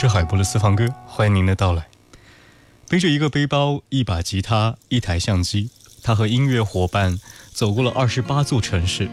是海波的私房歌，欢迎您的到来。背着一个背包、一把吉他、一台相机，他和音乐伙伴走过了二十八座城市，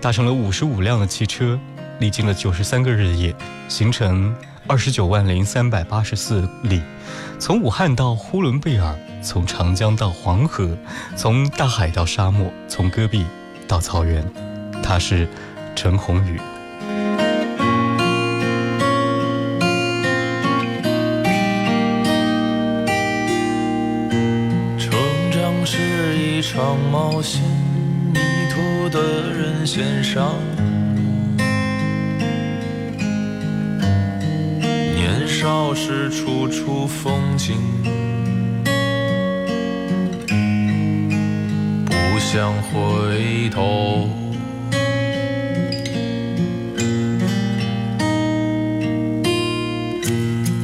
搭乘了五十五辆的汽车，历经了九十三个日夜，行程二十九万零三百八十四里，从武汉到呼伦贝尔，从长江到黄河，从大海到沙漠，从戈壁到草原。他是陈鸿宇。冒险，迷途的人先上路。年少时处处风景，不想回头。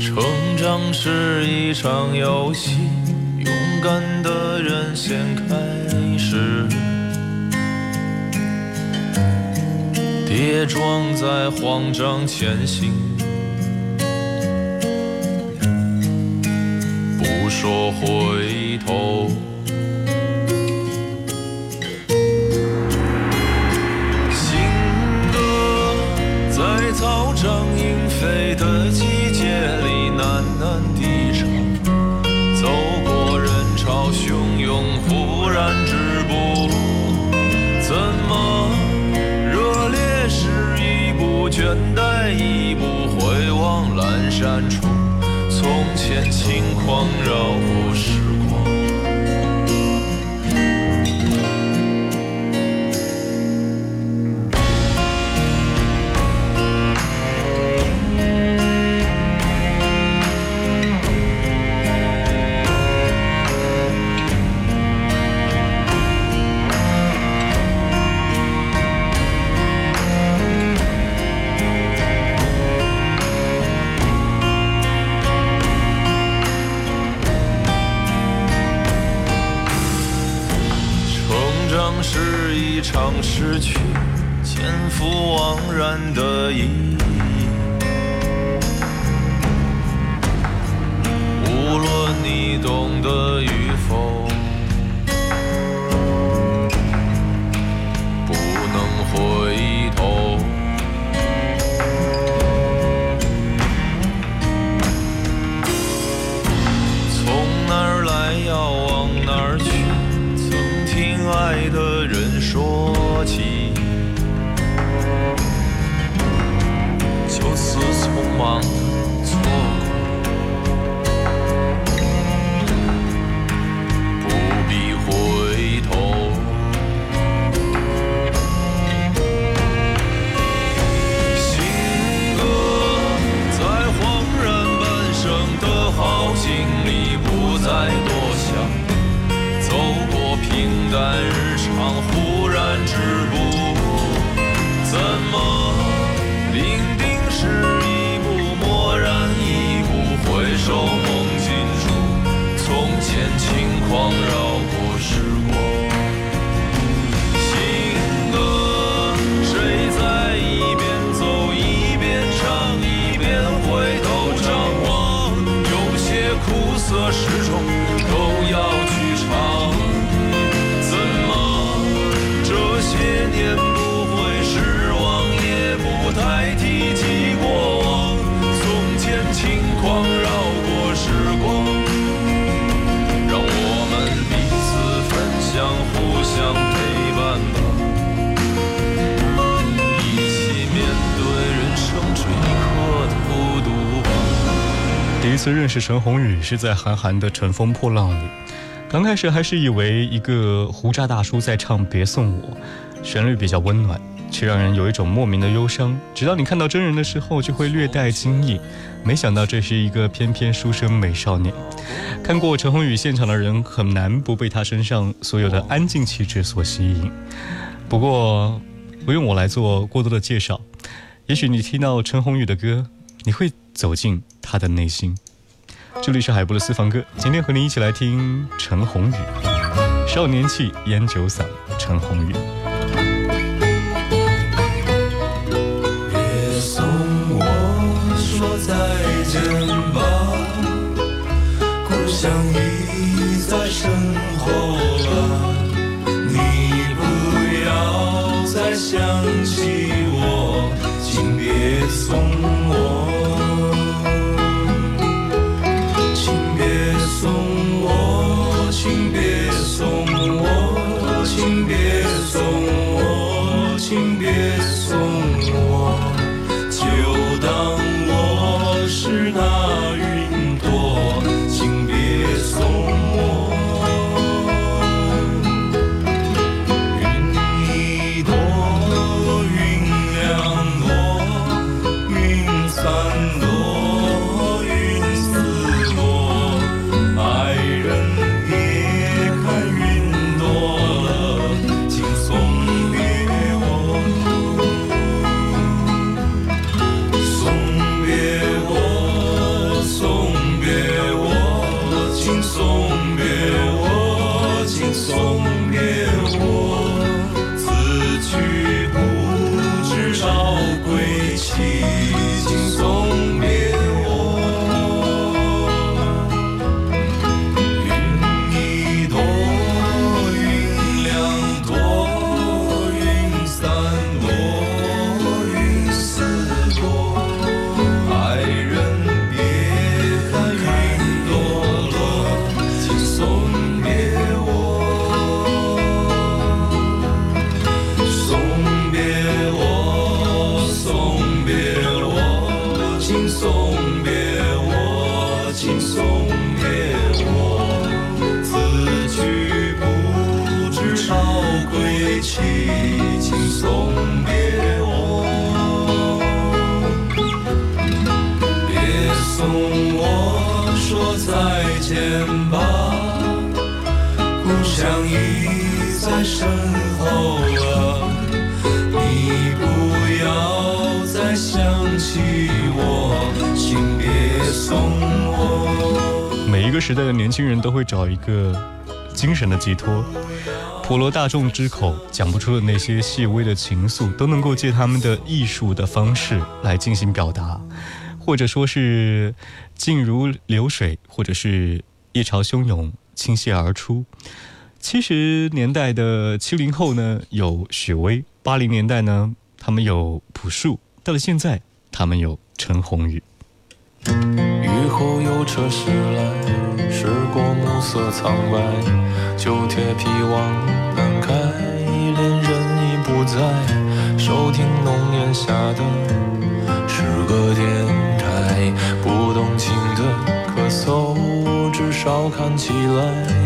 成长是一场游戏，勇敢的人先开跌撞在慌张前行，不说回头。光荣。淡日常，忽然止步。怎么次认识陈鸿宇是在韩寒的《乘风破浪》里，刚开始还是以为一个胡渣大叔在唱《别送我》，旋律比较温暖，却让人有一种莫名的忧伤。直到你看到真人的时候，就会略带惊异，没想到这是一个翩翩书生美少年。看过陈鸿宇现场的人，很难不被他身上所有的安静气质所吸引。不过，不用我来做过多的介绍，也许你听到陈鸿宇的歌，你会走进他的内心。这里是海波的私房歌，今天和你一起来听陈鸿宇，《少年气烟酒嗓》，陈鸿宇。别送我说再见吧，故乡已在身后了。你不要再想身后了。你不要再想起我，请别送我。每一个时代的年轻人都会找一个精神的寄托，普罗大众之口讲不出的那些细微的情愫，都能够借他们的艺术的方式来进行表达，或者说是静如流水，或者是一潮汹涌倾泻而出。七十年代的七零后呢，有许巍；八零年代呢，他们有朴树；到了现在，他们有陈鸿宇。雨后有车驶来，驶过暮色苍白，旧铁皮往南开，恋人已不在，收听浓烟下的诗歌电台，不动情的咳嗽，至少看起来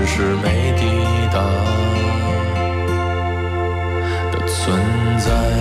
只是没抵达的存在。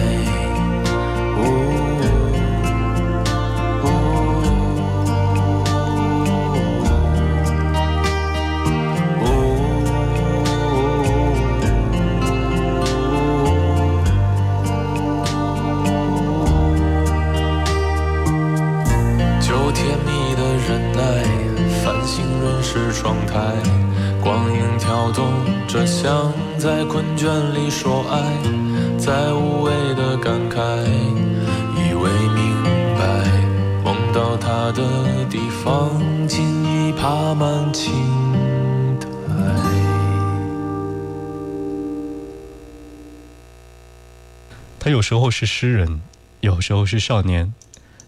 他有时候是诗人，有时候是少年，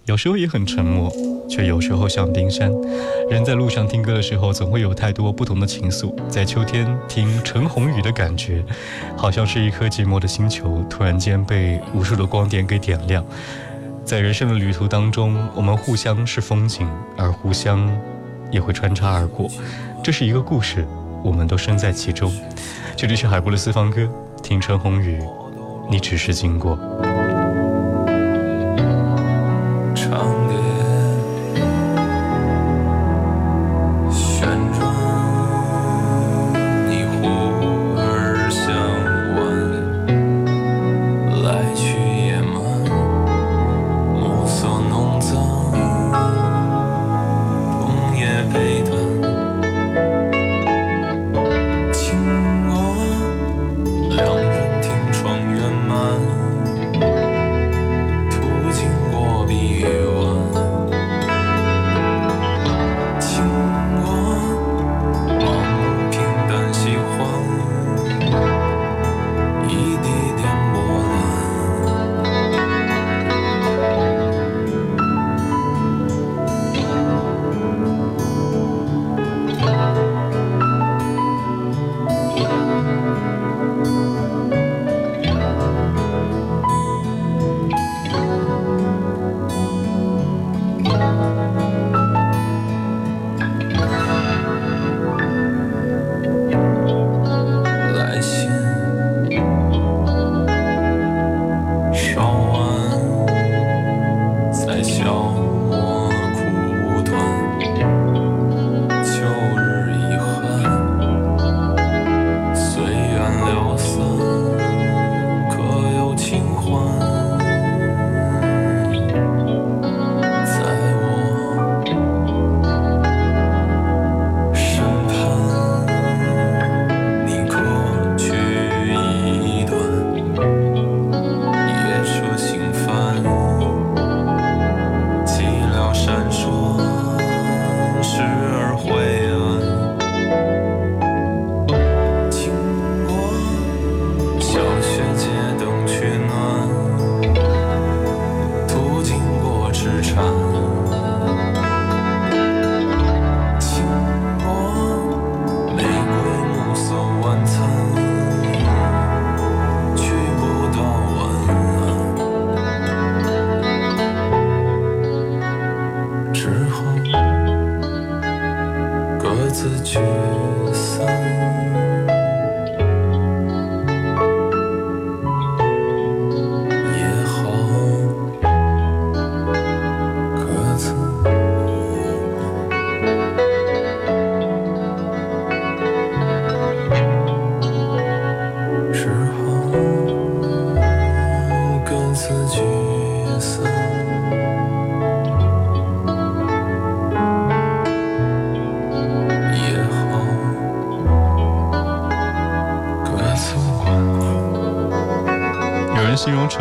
有时候也很沉默，却有时候像冰山。人在路上听歌的时候，总会有太多不同的情愫。在秋天听陈鸿宇的感觉，好像是一颗寂寞的星球，突然间被无数的光点给点亮。在人生的旅途当中，我们互相是风景，而互相也会穿插而过。这是一个故事，我们都身在其中。这里是海波的私房歌，听陈鸿宇，你只是经过。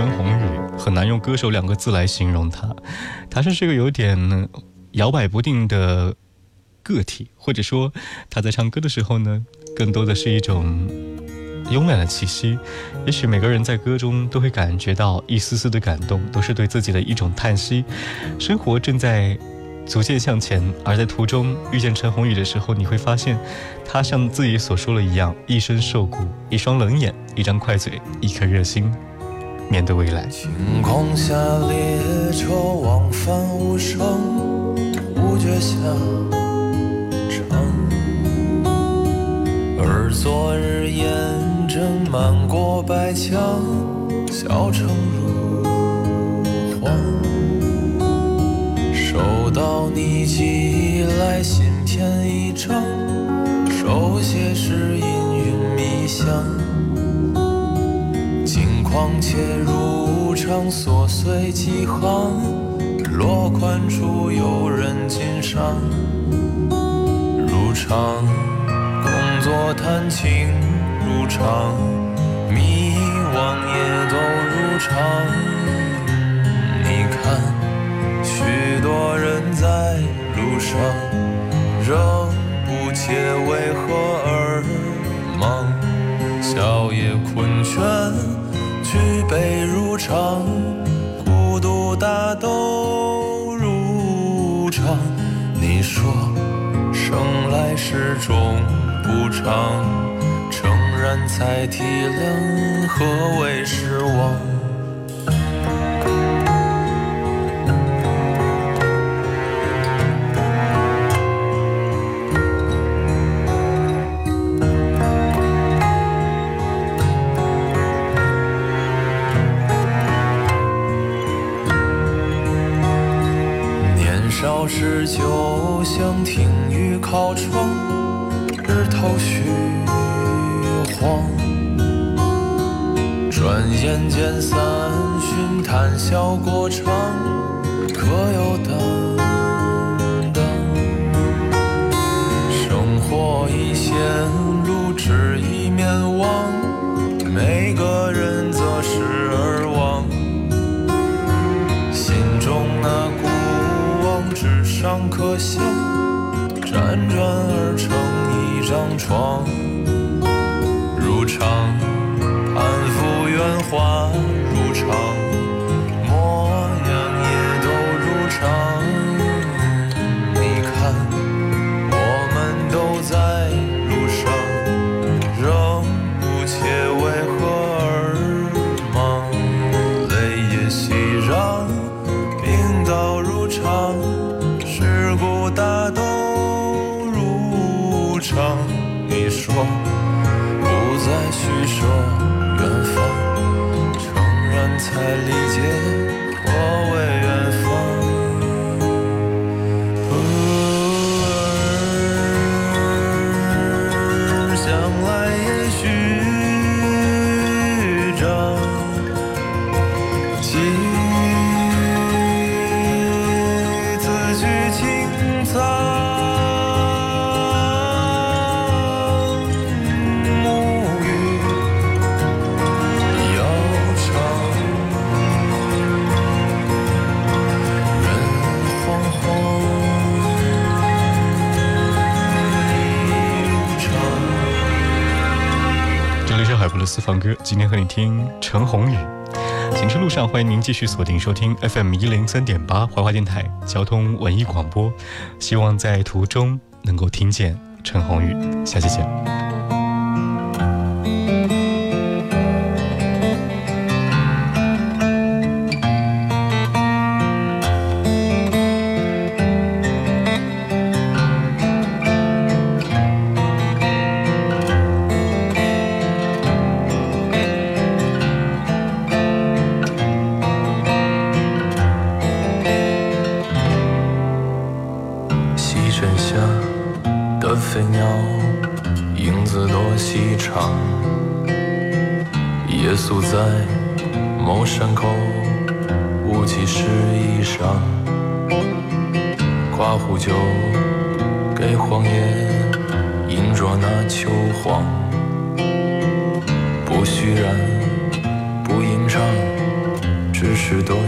陈鸿宇，很难用歌手两个字来形容他。他是这个有点摇摆不定的个体，或者说他在唱歌的时候呢，更多的是一种慵懒的气息。也许每个人在歌中都会感觉到一丝丝的感动，都是对自己的一种叹息。生活正在。逐渐向前，而在途中遇见陈鸿宇的时候，你会发现，他像自己所说的一样，一身瘦骨，一双冷眼，一张快嘴，一颗热心，面对未来。晴空下，列车往返无声，无觉下城。而昨日烟阵漫过白墙，小城如荒。收到你寄来信片一张，手写是氤氲迷香。况且如常，琐碎几行，落款处有人欣赏。如常，工作谈情如常，迷惘也都如常。你看。许多人在路上，仍不解为何而忙。笑也困倦，举杯如常，孤独大都如常。你说生来时终不长，诚然才体谅何为失望。就想听雨靠窗，日头虚晃。转眼间三巡，谈笑过场，可有等等？生活已陷入，只一面望，每个人择时而忘，心中那孤。纸上刻下，张床。如常，攀附圆滑如常，模样也都如常。你看，我们都在路上，仍不切为何而忙。泪也熙攘，病倒如常。世故大都如常，你说不再虚设远方，诚然才理解我为私房歌，今天和你听陈鸿宇。行车路上，欢迎您继续锁定收听 FM 一零三点八怀化电台交通文艺广播。希望在途中能够听见陈鸿宇。下期见。不酒，给荒野饮着那秋黄。不虚然，不吟唱，只是多。